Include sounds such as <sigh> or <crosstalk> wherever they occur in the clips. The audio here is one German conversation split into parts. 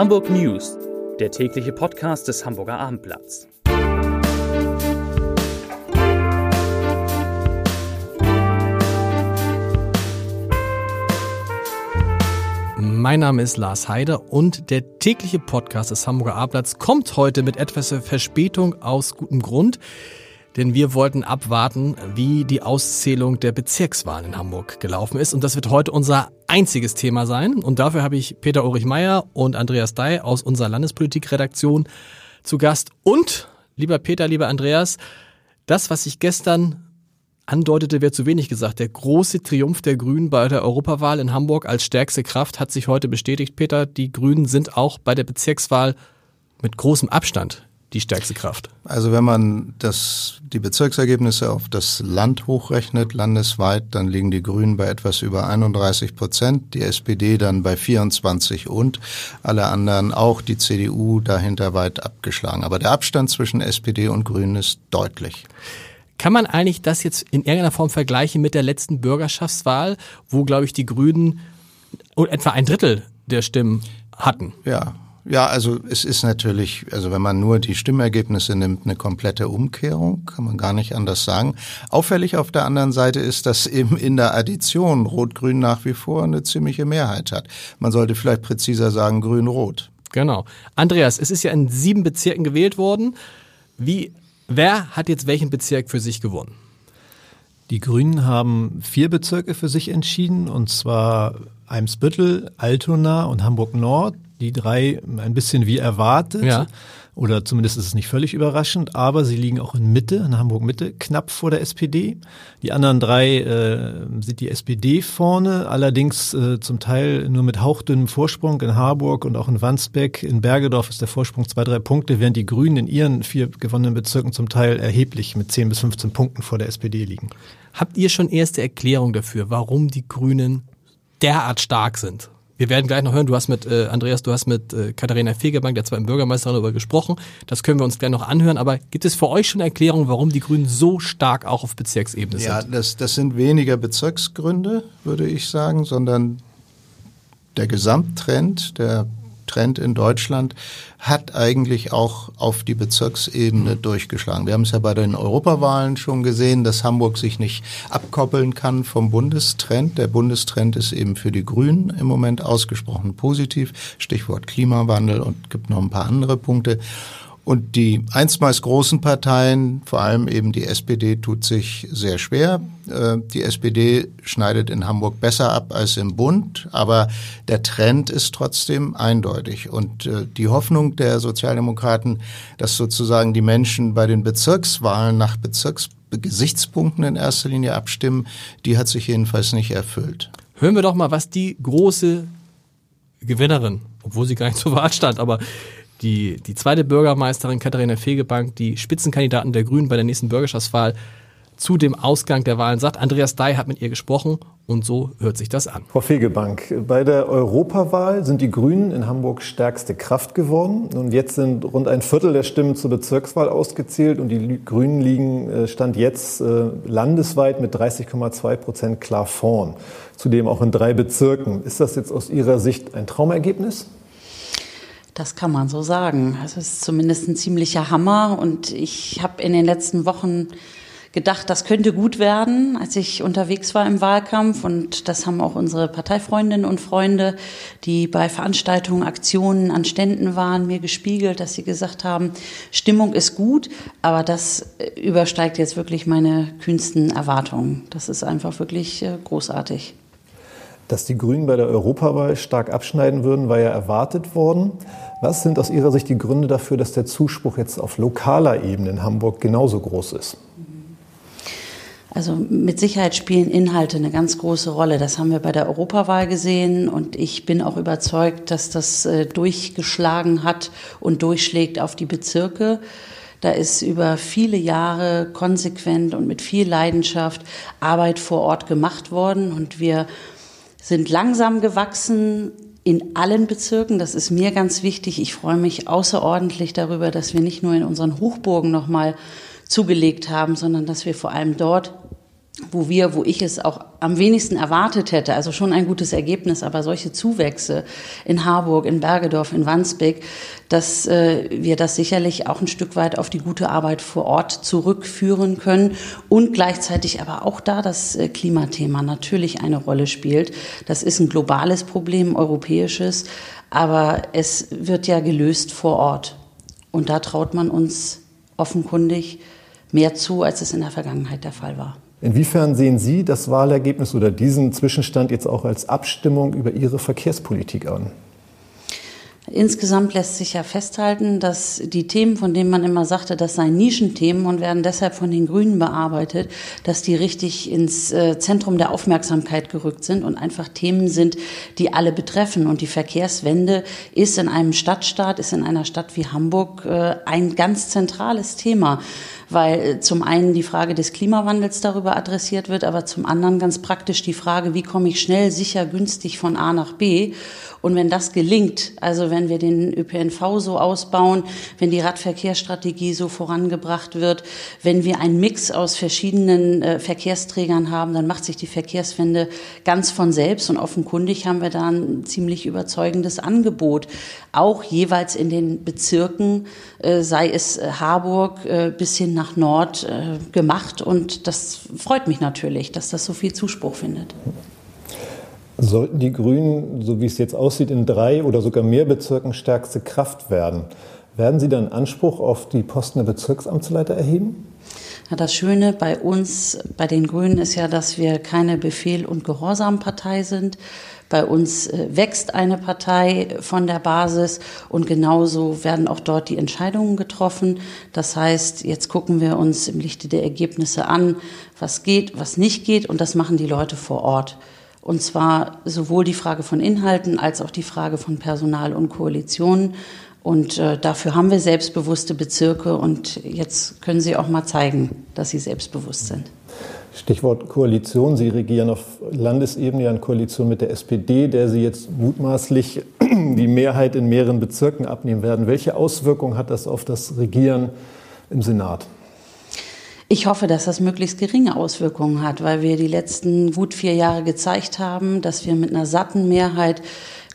Hamburg News, der tägliche Podcast des Hamburger Abendblatts. Mein Name ist Lars Heider und der tägliche Podcast des Hamburger Abendblatts kommt heute mit etwas Verspätung aus gutem Grund denn wir wollten abwarten, wie die Auszählung der Bezirkswahlen in Hamburg gelaufen ist. Und das wird heute unser einziges Thema sein. Und dafür habe ich Peter Ulrich Meyer und Andreas Dai aus unserer Landespolitikredaktion zu Gast. Und, lieber Peter, lieber Andreas, das, was ich gestern andeutete, wäre zu wenig gesagt. Der große Triumph der Grünen bei der Europawahl in Hamburg als stärkste Kraft hat sich heute bestätigt. Peter, die Grünen sind auch bei der Bezirkswahl mit großem Abstand die stärkste Kraft? Also wenn man das, die Bezirksergebnisse auf das Land hochrechnet, landesweit, dann liegen die Grünen bei etwas über 31 Prozent, die SPD dann bei 24 und alle anderen, auch die CDU, dahinter weit abgeschlagen. Aber der Abstand zwischen SPD und Grünen ist deutlich. Kann man eigentlich das jetzt in irgendeiner Form vergleichen mit der letzten Bürgerschaftswahl, wo, glaube ich, die Grünen etwa ein Drittel der Stimmen hatten? Ja, ja, also es ist natürlich, also wenn man nur die Stimmergebnisse nimmt, eine komplette Umkehrung, kann man gar nicht anders sagen. Auffällig auf der anderen Seite ist, dass eben in der Addition Rot-Grün nach wie vor eine ziemliche Mehrheit hat. Man sollte vielleicht präziser sagen Grün-Rot. Genau. Andreas, es ist ja in sieben Bezirken gewählt worden. Wie, wer hat jetzt welchen Bezirk für sich gewonnen? Die Grünen haben vier Bezirke für sich entschieden, und zwar Eimsbüttel, Altona und Hamburg Nord. Die drei ein bisschen wie erwartet. Ja. Oder zumindest ist es nicht völlig überraschend, aber sie liegen auch in Mitte, in Hamburg Mitte, knapp vor der SPD. Die anderen drei äh, sieht die SPD vorne, allerdings äh, zum Teil nur mit hauchdünnem Vorsprung in Harburg und auch in Wandsbeck. In Bergedorf ist der Vorsprung zwei, drei Punkte, während die Grünen in ihren vier gewonnenen Bezirken zum Teil erheblich mit 10 bis 15 Punkten vor der SPD liegen. Habt ihr schon erste Erklärung dafür, warum die Grünen derart stark sind? Wir werden gleich noch hören, du hast mit, äh, Andreas, du hast mit äh, Katharina Fegebank, der zweiten Bürgermeisterin, darüber gesprochen. Das können wir uns gleich noch anhören. Aber gibt es für euch schon Erklärungen, warum die Grünen so stark auch auf Bezirksebene sind? Ja, das, das sind weniger Bezirksgründe, würde ich sagen, sondern der Gesamttrend der Trend in Deutschland hat eigentlich auch auf die Bezirksebene durchgeschlagen. Wir haben es ja bei den Europawahlen schon gesehen, dass Hamburg sich nicht abkoppeln kann vom Bundestrend. Der Bundestrend ist eben für die Grünen im Moment ausgesprochen positiv. Stichwort Klimawandel und gibt noch ein paar andere Punkte. Und die einstmals großen Parteien, vor allem eben die SPD, tut sich sehr schwer. Äh, die SPD schneidet in Hamburg besser ab als im Bund, aber der Trend ist trotzdem eindeutig. Und äh, die Hoffnung der Sozialdemokraten, dass sozusagen die Menschen bei den Bezirkswahlen nach Bezirksgesichtspunkten in erster Linie abstimmen, die hat sich jedenfalls nicht erfüllt. Hören wir doch mal, was die große Gewinnerin, obwohl sie gar nicht zur Wahl stand, aber die, die zweite Bürgermeisterin Katharina Fegebank, die Spitzenkandidaten der Grünen bei der nächsten Bürgerschaftswahl, zu dem Ausgang der Wahlen sagt. Andreas Dai hat mit ihr gesprochen und so hört sich das an. Frau Fegebank, bei der Europawahl sind die Grünen in Hamburg stärkste Kraft geworden. Und jetzt sind rund ein Viertel der Stimmen zur Bezirkswahl ausgezählt und die Grünen liegen äh, Stand jetzt äh, landesweit mit 30,2 Prozent klar vorn. Zudem auch in drei Bezirken. Ist das jetzt aus Ihrer Sicht ein Traumergebnis? Das kann man so sagen. Es ist zumindest ein ziemlicher Hammer. Und ich habe in den letzten Wochen gedacht, das könnte gut werden, als ich unterwegs war im Wahlkampf. Und das haben auch unsere Parteifreundinnen und Freunde, die bei Veranstaltungen, Aktionen an Ständen waren, mir gespiegelt, dass sie gesagt haben, Stimmung ist gut, aber das übersteigt jetzt wirklich meine kühnsten Erwartungen. Das ist einfach wirklich äh, großartig. Dass die Grünen bei der Europawahl stark abschneiden würden, war ja erwartet worden. Was sind aus Ihrer Sicht die Gründe dafür, dass der Zuspruch jetzt auf lokaler Ebene in Hamburg genauso groß ist? Also mit Sicherheit spielen Inhalte eine ganz große Rolle. Das haben wir bei der Europawahl gesehen und ich bin auch überzeugt, dass das äh, durchgeschlagen hat und durchschlägt auf die Bezirke. Da ist über viele Jahre konsequent und mit viel Leidenschaft Arbeit vor Ort gemacht worden und wir sind langsam gewachsen, in allen Bezirken. Das ist mir ganz wichtig. Ich freue mich außerordentlich darüber, dass wir nicht nur in unseren Hochburgen nochmal zugelegt haben, sondern dass wir vor allem dort wo wir, wo ich es auch am wenigsten erwartet hätte, also schon ein gutes Ergebnis, aber solche Zuwächse in Harburg, in Bergedorf, in Wandsbek, dass äh, wir das sicherlich auch ein Stück weit auf die gute Arbeit vor Ort zurückführen können und gleichzeitig aber auch da das äh, Klimathema natürlich eine Rolle spielt. Das ist ein globales Problem, europäisches, aber es wird ja gelöst vor Ort. Und da traut man uns offenkundig mehr zu, als es in der Vergangenheit der Fall war. Inwiefern sehen Sie das Wahlergebnis oder diesen Zwischenstand jetzt auch als Abstimmung über Ihre Verkehrspolitik an? Insgesamt lässt sich ja festhalten, dass die Themen, von denen man immer sagte, das seien Nischenthemen und werden deshalb von den Grünen bearbeitet, dass die richtig ins äh, Zentrum der Aufmerksamkeit gerückt sind und einfach Themen sind, die alle betreffen. Und die Verkehrswende ist in einem Stadtstaat, ist in einer Stadt wie Hamburg äh, ein ganz zentrales Thema weil äh, zum einen die Frage des Klimawandels darüber adressiert wird, aber zum anderen ganz praktisch die Frage, wie komme ich schnell, sicher, günstig von A nach B. Und wenn das gelingt, also wenn wir den ÖPNV so ausbauen, wenn die Radverkehrsstrategie so vorangebracht wird, wenn wir einen Mix aus verschiedenen äh, Verkehrsträgern haben, dann macht sich die Verkehrswende ganz von selbst. Und offenkundig haben wir da ein ziemlich überzeugendes Angebot, auch jeweils in den Bezirken, äh, sei es äh, Harburg äh, bis hin nach Nord, äh, gemacht. Und das freut mich natürlich, dass das so viel Zuspruch findet. Sollten die Grünen, so wie es jetzt aussieht, in drei oder sogar mehr Bezirken stärkste Kraft werden, werden Sie dann Anspruch auf die Posten der Bezirksamtsleiter erheben? Ja, das Schöne bei uns, bei den Grünen, ist ja, dass wir keine Befehl- und Gehorsampartei sind. Bei uns äh, wächst eine Partei von der Basis und genauso werden auch dort die Entscheidungen getroffen. Das heißt, jetzt gucken wir uns im Lichte der Ergebnisse an, was geht, was nicht geht und das machen die Leute vor Ort. Und zwar sowohl die Frage von Inhalten als auch die Frage von Personal und Koalitionen. Und äh, dafür haben wir selbstbewusste Bezirke und jetzt können Sie auch mal zeigen, dass Sie selbstbewusst sind. Stichwort Koalition. Sie regieren auf Landesebene ja in Koalition mit der SPD, der Sie jetzt mutmaßlich <clears throat> die Mehrheit in mehreren Bezirken abnehmen werden. Welche Auswirkungen hat das auf das Regieren im Senat? Ich hoffe, dass das möglichst geringe Auswirkungen hat, weil wir die letzten gut vier Jahre gezeigt haben, dass wir mit einer satten Mehrheit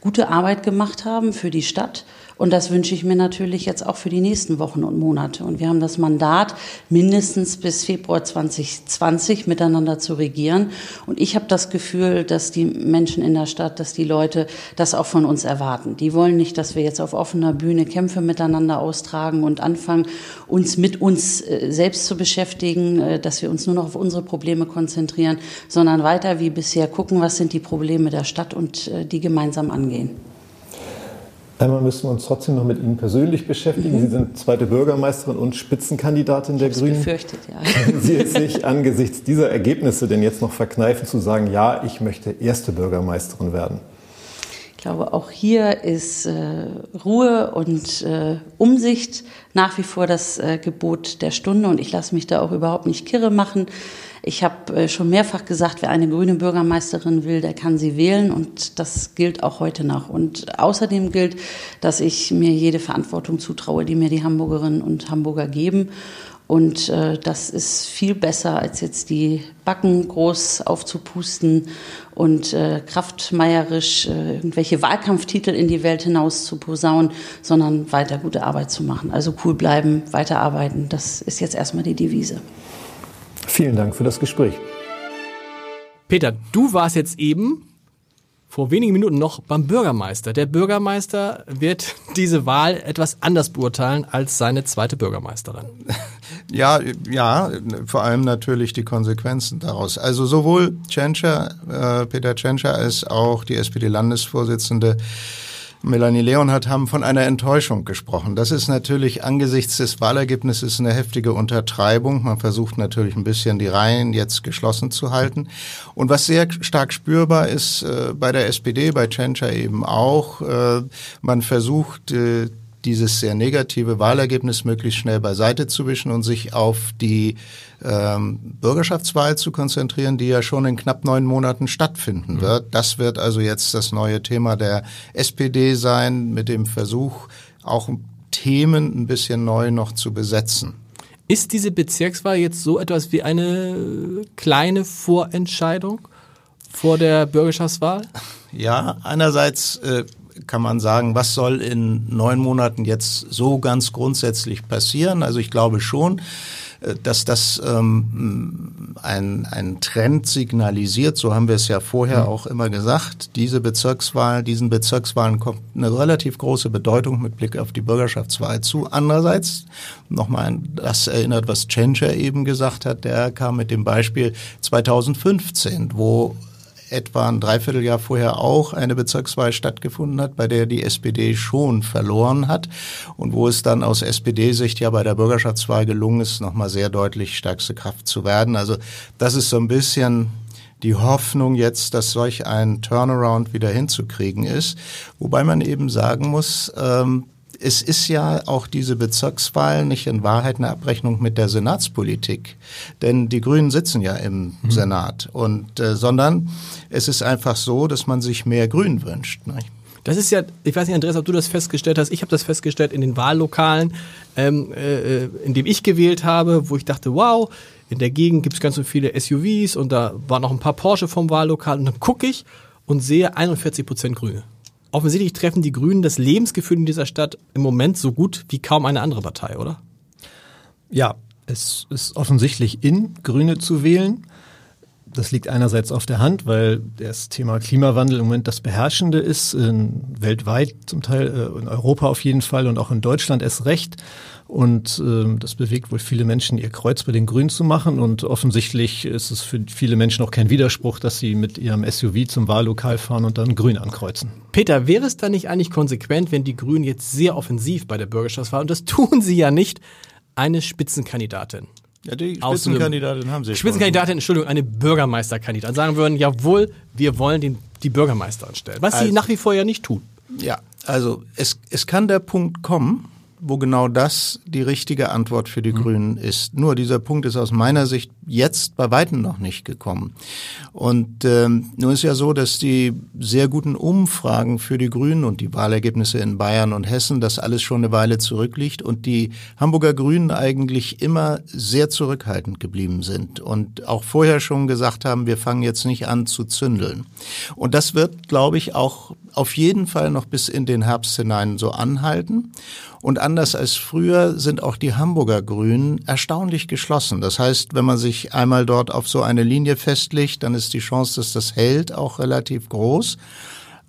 gute Arbeit gemacht haben für die Stadt und das wünsche ich mir natürlich jetzt auch für die nächsten Wochen und Monate. Und wir haben das Mandat, mindestens bis Februar 2020 miteinander zu regieren. Und ich habe das Gefühl, dass die Menschen in der Stadt, dass die Leute das auch von uns erwarten. Die wollen nicht, dass wir jetzt auf offener Bühne Kämpfe miteinander austragen und anfangen, uns mit uns äh, selbst zu beschäftigen, äh, dass wir uns nur noch auf unsere Probleme konzentrieren, sondern weiter wie bisher gucken, was sind die Probleme der Stadt und äh, die gemeinsam angehen. Einmal müssen wir uns trotzdem noch mit Ihnen persönlich beschäftigen. Mhm. Sie sind zweite Bürgermeisterin und Spitzenkandidatin der Grünen. Befürchtet, ja. Können Sie es sich angesichts dieser Ergebnisse denn jetzt noch verkneifen zu sagen, ja, ich möchte erste Bürgermeisterin werden? Ich glaube, auch hier ist äh, Ruhe und äh, Umsicht nach wie vor das äh, Gebot der Stunde und ich lasse mich da auch überhaupt nicht kirre machen. Ich habe äh, schon mehrfach gesagt, wer eine grüne Bürgermeisterin will, der kann sie wählen und das gilt auch heute noch. Und außerdem gilt, dass ich mir jede Verantwortung zutraue, die mir die Hamburgerinnen und Hamburger geben. Und äh, das ist viel besser, als jetzt die Backen groß aufzupusten und äh, kraftmeierisch äh, irgendwelche Wahlkampftitel in die Welt hinaus zu posaunen, sondern weiter gute Arbeit zu machen. Also cool bleiben, weiterarbeiten, das ist jetzt erstmal die Devise. Vielen Dank für das Gespräch. Peter, du warst jetzt eben vor wenigen Minuten noch beim Bürgermeister. Der Bürgermeister wird diese Wahl etwas anders beurteilen als seine zweite Bürgermeisterin. <laughs> Ja, ja, vor allem natürlich die Konsequenzen daraus. Also sowohl Tschentscher, äh, Peter Tschentscher als auch die SPD-Landesvorsitzende Melanie Leonhardt haben von einer Enttäuschung gesprochen. Das ist natürlich angesichts des Wahlergebnisses eine heftige Untertreibung. Man versucht natürlich ein bisschen die Reihen jetzt geschlossen zu halten. Und was sehr stark spürbar ist äh, bei der SPD, bei Tschentscher eben auch, äh, man versucht äh, dieses sehr negative Wahlergebnis möglichst schnell beiseite zu wischen und sich auf die ähm, Bürgerschaftswahl zu konzentrieren, die ja schon in knapp neun Monaten stattfinden mhm. wird. Das wird also jetzt das neue Thema der SPD sein, mit dem Versuch, auch Themen ein bisschen neu noch zu besetzen. Ist diese Bezirkswahl jetzt so etwas wie eine kleine Vorentscheidung vor der Bürgerschaftswahl? Ja, einerseits äh, kann man sagen, was soll in neun Monaten jetzt so ganz grundsätzlich passieren? Also ich glaube schon, äh, dass das ähm, ein, ein Trend signalisiert. So haben wir es ja vorher mhm. auch immer gesagt. Diese Bezirkswahl, diesen Bezirkswahlen kommt eine relativ große Bedeutung mit Blick auf die Bürgerschaftswahl zu. Andererseits nochmal, das erinnert, was Tschentscher eben gesagt hat. Der kam mit dem Beispiel 2015, wo etwa ein Dreivierteljahr vorher auch eine Bezirkswahl stattgefunden hat, bei der die SPD schon verloren hat und wo es dann aus SPD-Sicht ja bei der Bürgerschaftswahl gelungen ist, nochmal sehr deutlich stärkste Kraft zu werden. Also das ist so ein bisschen die Hoffnung jetzt, dass solch ein Turnaround wieder hinzukriegen ist. Wobei man eben sagen muss, ähm, es ist ja auch diese Bezirkswahl nicht in Wahrheit eine Abrechnung mit der Senatspolitik, denn die Grünen sitzen ja im mhm. Senat und äh, sondern es ist einfach so, dass man sich mehr Grün wünscht. Nicht? Das ist ja, ich weiß nicht, Andreas, ob du das festgestellt hast. Ich habe das festgestellt in den Wahllokalen, ähm, äh, in dem ich gewählt habe, wo ich dachte, wow, in der Gegend gibt es ganz so viele SUVs und da waren noch ein paar Porsche vom Wahllokal und dann gucke ich und sehe 41 Prozent Grüne offensichtlich treffen die Grünen das Lebensgefühl in dieser Stadt im Moment so gut wie kaum eine andere Partei, oder? Ja, es ist offensichtlich in, Grüne zu wählen. Das liegt einerseits auf der Hand, weil das Thema Klimawandel im Moment das beherrschende ist, in, weltweit zum Teil, äh, in Europa auf jeden Fall und auch in Deutschland erst recht. Und äh, das bewegt wohl viele Menschen, ihr Kreuz bei den Grünen zu machen. Und offensichtlich ist es für viele Menschen auch kein Widerspruch, dass sie mit ihrem SUV zum Wahllokal fahren und dann Grün ankreuzen. Peter, wäre es da nicht eigentlich konsequent, wenn die Grünen jetzt sehr offensiv bei der Bürgerschaftswahl, und das tun sie ja nicht, eine Spitzenkandidatin ja, die Spitzenkandidatin haben Sie Spitzenkandidatin, Entschuldigung, eine Bürgermeisterkandidatin. Sagen würden, jawohl, wir wollen den, die Bürgermeisterin stellen. Was also, sie nach wie vor ja nicht tun. Ja, also es, es kann der Punkt kommen, wo genau das die richtige Antwort für die mhm. Grünen ist. Nur dieser Punkt ist aus meiner Sicht jetzt bei weitem noch nicht gekommen. Und ähm, nun ist ja so, dass die sehr guten Umfragen für die Grünen und die Wahlergebnisse in Bayern und Hessen, das alles schon eine Weile zurückliegt und die Hamburger Grünen eigentlich immer sehr zurückhaltend geblieben sind und auch vorher schon gesagt haben, wir fangen jetzt nicht an zu zündeln. Und das wird, glaube ich, auch auf jeden Fall noch bis in den Herbst hinein so anhalten. Und anders als früher sind auch die Hamburger Grünen erstaunlich geschlossen. Das heißt, wenn man sich einmal dort auf so eine Linie festlegt, dann ist die Chance, dass das hält, auch relativ groß.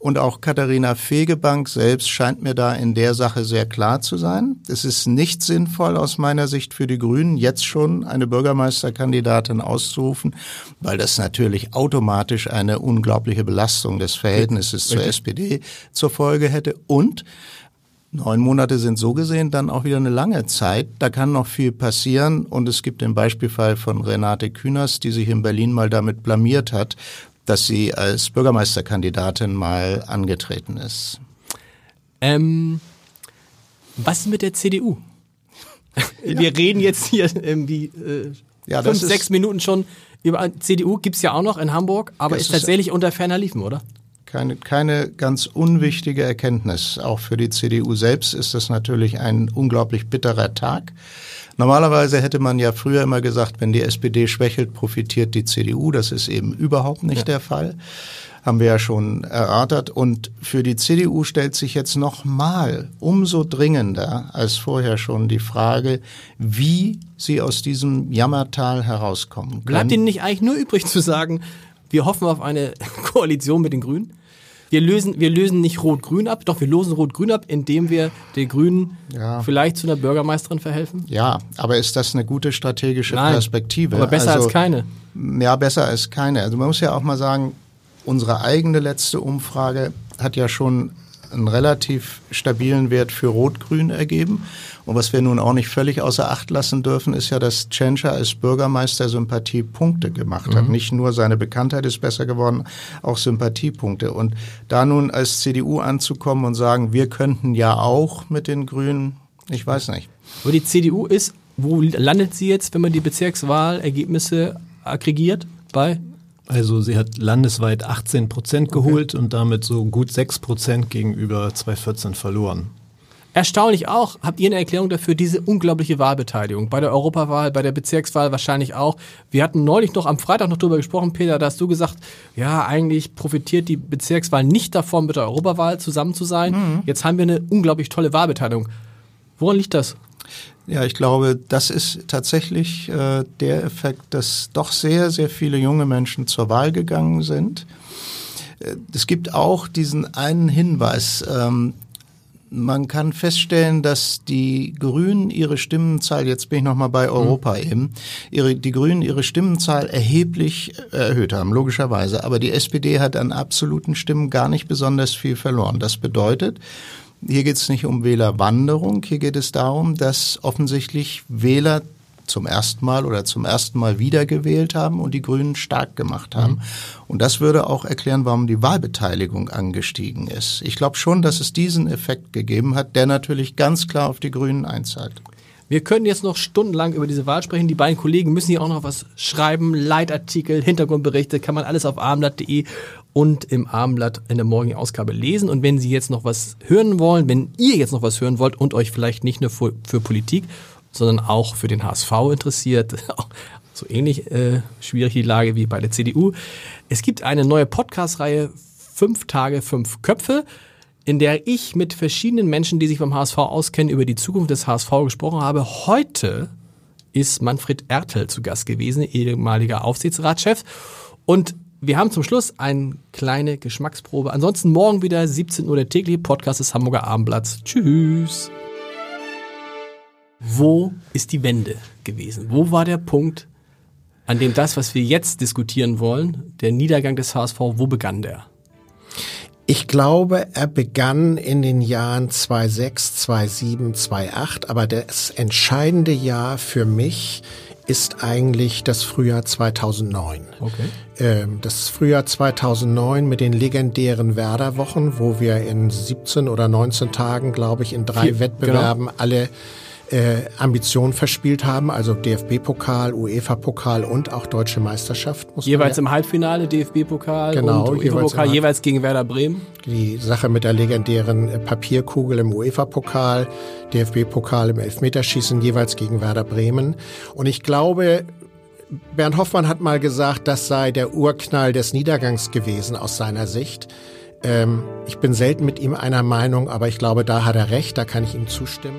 Und auch Katharina Fegebank selbst scheint mir da in der Sache sehr klar zu sein. Es ist nicht sinnvoll aus meiner Sicht für die Grünen, jetzt schon eine Bürgermeisterkandidatin auszurufen, weil das natürlich automatisch eine unglaubliche Belastung des Verhältnisses zur SPD zur Folge hätte. Und Neun Monate sind so gesehen dann auch wieder eine lange Zeit. Da kann noch viel passieren. Und es gibt den Beispielfall von Renate Künast, die sich in Berlin mal damit blamiert hat, dass sie als Bürgermeisterkandidatin mal angetreten ist. Ähm, was ist mit der CDU? Ja. <laughs> Wir reden jetzt hier irgendwie äh, ja, fünf, sechs Minuten schon über CDU gibt es ja auch noch in Hamburg, aber ist tatsächlich ist unter ferner Liefen, oder? Keine, keine ganz unwichtige Erkenntnis. Auch für die CDU selbst ist das natürlich ein unglaublich bitterer Tag. Normalerweise hätte man ja früher immer gesagt, wenn die SPD schwächelt, profitiert die CDU. Das ist eben überhaupt nicht ja. der Fall. Haben wir ja schon erörtert. Und für die CDU stellt sich jetzt nochmal umso dringender als vorher schon die Frage, wie sie aus diesem Jammertal herauskommen. Bleibt Ihnen nicht eigentlich nur übrig zu sagen, wir hoffen auf eine <laughs> Koalition mit den Grünen? Wir lösen, wir lösen nicht Rot-Grün ab, doch wir losen Rot-Grün ab, indem wir den Grünen ja. vielleicht zu einer Bürgermeisterin verhelfen? Ja, aber ist das eine gute strategische Nein, Perspektive? Aber besser also, als keine. Ja, besser als keine. Also man muss ja auch mal sagen, unsere eigene letzte Umfrage hat ja schon einen relativ stabilen Wert für Rot-Grün ergeben. Und was wir nun auch nicht völlig außer Acht lassen dürfen, ist ja, dass Tschentscher als Bürgermeister Sympathiepunkte gemacht hat. Mhm. Nicht nur seine Bekanntheit ist besser geworden, auch Sympathiepunkte. Und da nun als CDU anzukommen und sagen, wir könnten ja auch mit den Grünen, ich weiß nicht. Aber die CDU ist, wo landet sie jetzt, wenn man die Bezirkswahlergebnisse aggregiert? Bei? Also sie hat landesweit 18 Prozent geholt okay. und damit so gut 6 Prozent gegenüber 2014 verloren. Erstaunlich auch, habt ihr eine Erklärung dafür, diese unglaubliche Wahlbeteiligung? Bei der Europawahl, bei der Bezirkswahl wahrscheinlich auch. Wir hatten neulich noch am Freitag noch drüber gesprochen, Peter, da hast du gesagt, ja, eigentlich profitiert die Bezirkswahl nicht davon, mit der Europawahl zusammen zu sein. Mhm. Jetzt haben wir eine unglaublich tolle Wahlbeteiligung. Woran liegt das? Ja, ich glaube, das ist tatsächlich äh, der Effekt, dass doch sehr, sehr viele junge Menschen zur Wahl gegangen sind. Äh, es gibt auch diesen einen Hinweis, ähm, man kann feststellen, dass die Grünen ihre Stimmenzahl, jetzt bin ich nochmal bei Europa mhm. eben, ihre, die Grünen ihre Stimmenzahl erheblich erhöht haben, logischerweise. Aber die SPD hat an absoluten Stimmen gar nicht besonders viel verloren. Das bedeutet, hier geht es nicht um Wählerwanderung, hier geht es darum, dass offensichtlich Wähler zum ersten Mal oder zum ersten Mal wiedergewählt haben und die Grünen stark gemacht haben. Mhm. Und das würde auch erklären, warum die Wahlbeteiligung angestiegen ist. Ich glaube schon, dass es diesen Effekt gegeben hat, der natürlich ganz klar auf die Grünen einzahlt. Wir können jetzt noch stundenlang über diese Wahl sprechen. Die beiden Kollegen müssen hier auch noch was schreiben. Leitartikel, Hintergrundberichte, kann man alles auf abendblatt.de und im Abendblatt in der morgigen Ausgabe lesen. Und wenn Sie jetzt noch was hören wollen, wenn ihr jetzt noch was hören wollt und euch vielleicht nicht nur für, für Politik, sondern auch für den HSV interessiert. <laughs> so ähnlich äh, schwierig die Lage wie bei der CDU. Es gibt eine neue Podcast-Reihe Fünf Tage, fünf Köpfe, in der ich mit verschiedenen Menschen, die sich beim HSV auskennen, über die Zukunft des HSV gesprochen habe. Heute ist Manfred Ertel zu Gast gewesen, ehemaliger Aufsichtsratschef. Und wir haben zum Schluss eine kleine Geschmacksprobe. Ansonsten morgen wieder 17 Uhr der tägliche Podcast des Hamburger Abendblatts. Tschüss wo ist die Wende gewesen? Wo war der Punkt, an dem das, was wir jetzt diskutieren wollen, der Niedergang des HSV, wo begann der? Ich glaube, er begann in den Jahren 2006, 2007, 2008, aber das entscheidende Jahr für mich ist eigentlich das Frühjahr 2009. Okay. Ähm, das Frühjahr 2009 mit den legendären Werderwochen, wo wir in 17 oder 19 Tagen, glaube ich, in drei Vier, Wettbewerben genau. alle äh, Ambitionen verspielt haben, also DFB-Pokal, UEFA-Pokal und auch Deutsche Meisterschaft. jeweils ja. im Halbfinale DFB-Pokal genau, und UEFA-Pokal, jeweils, jeweils, gegen Werder Bremen. Die Sache mit der legendären äh, Papierkugel im UEFA-Pokal, DFB-Pokal im Elfmeterschießen jeweils gegen Werder Bremen. Und ich glaube, Bernd Hoffmann hat mal gesagt, das sei der Urknall des Niedergangs gewesen aus seiner Sicht. Ähm, ich bin selten mit ihm einer Meinung, aber ich glaube, da hat er recht, da kann ich ihm zustimmen.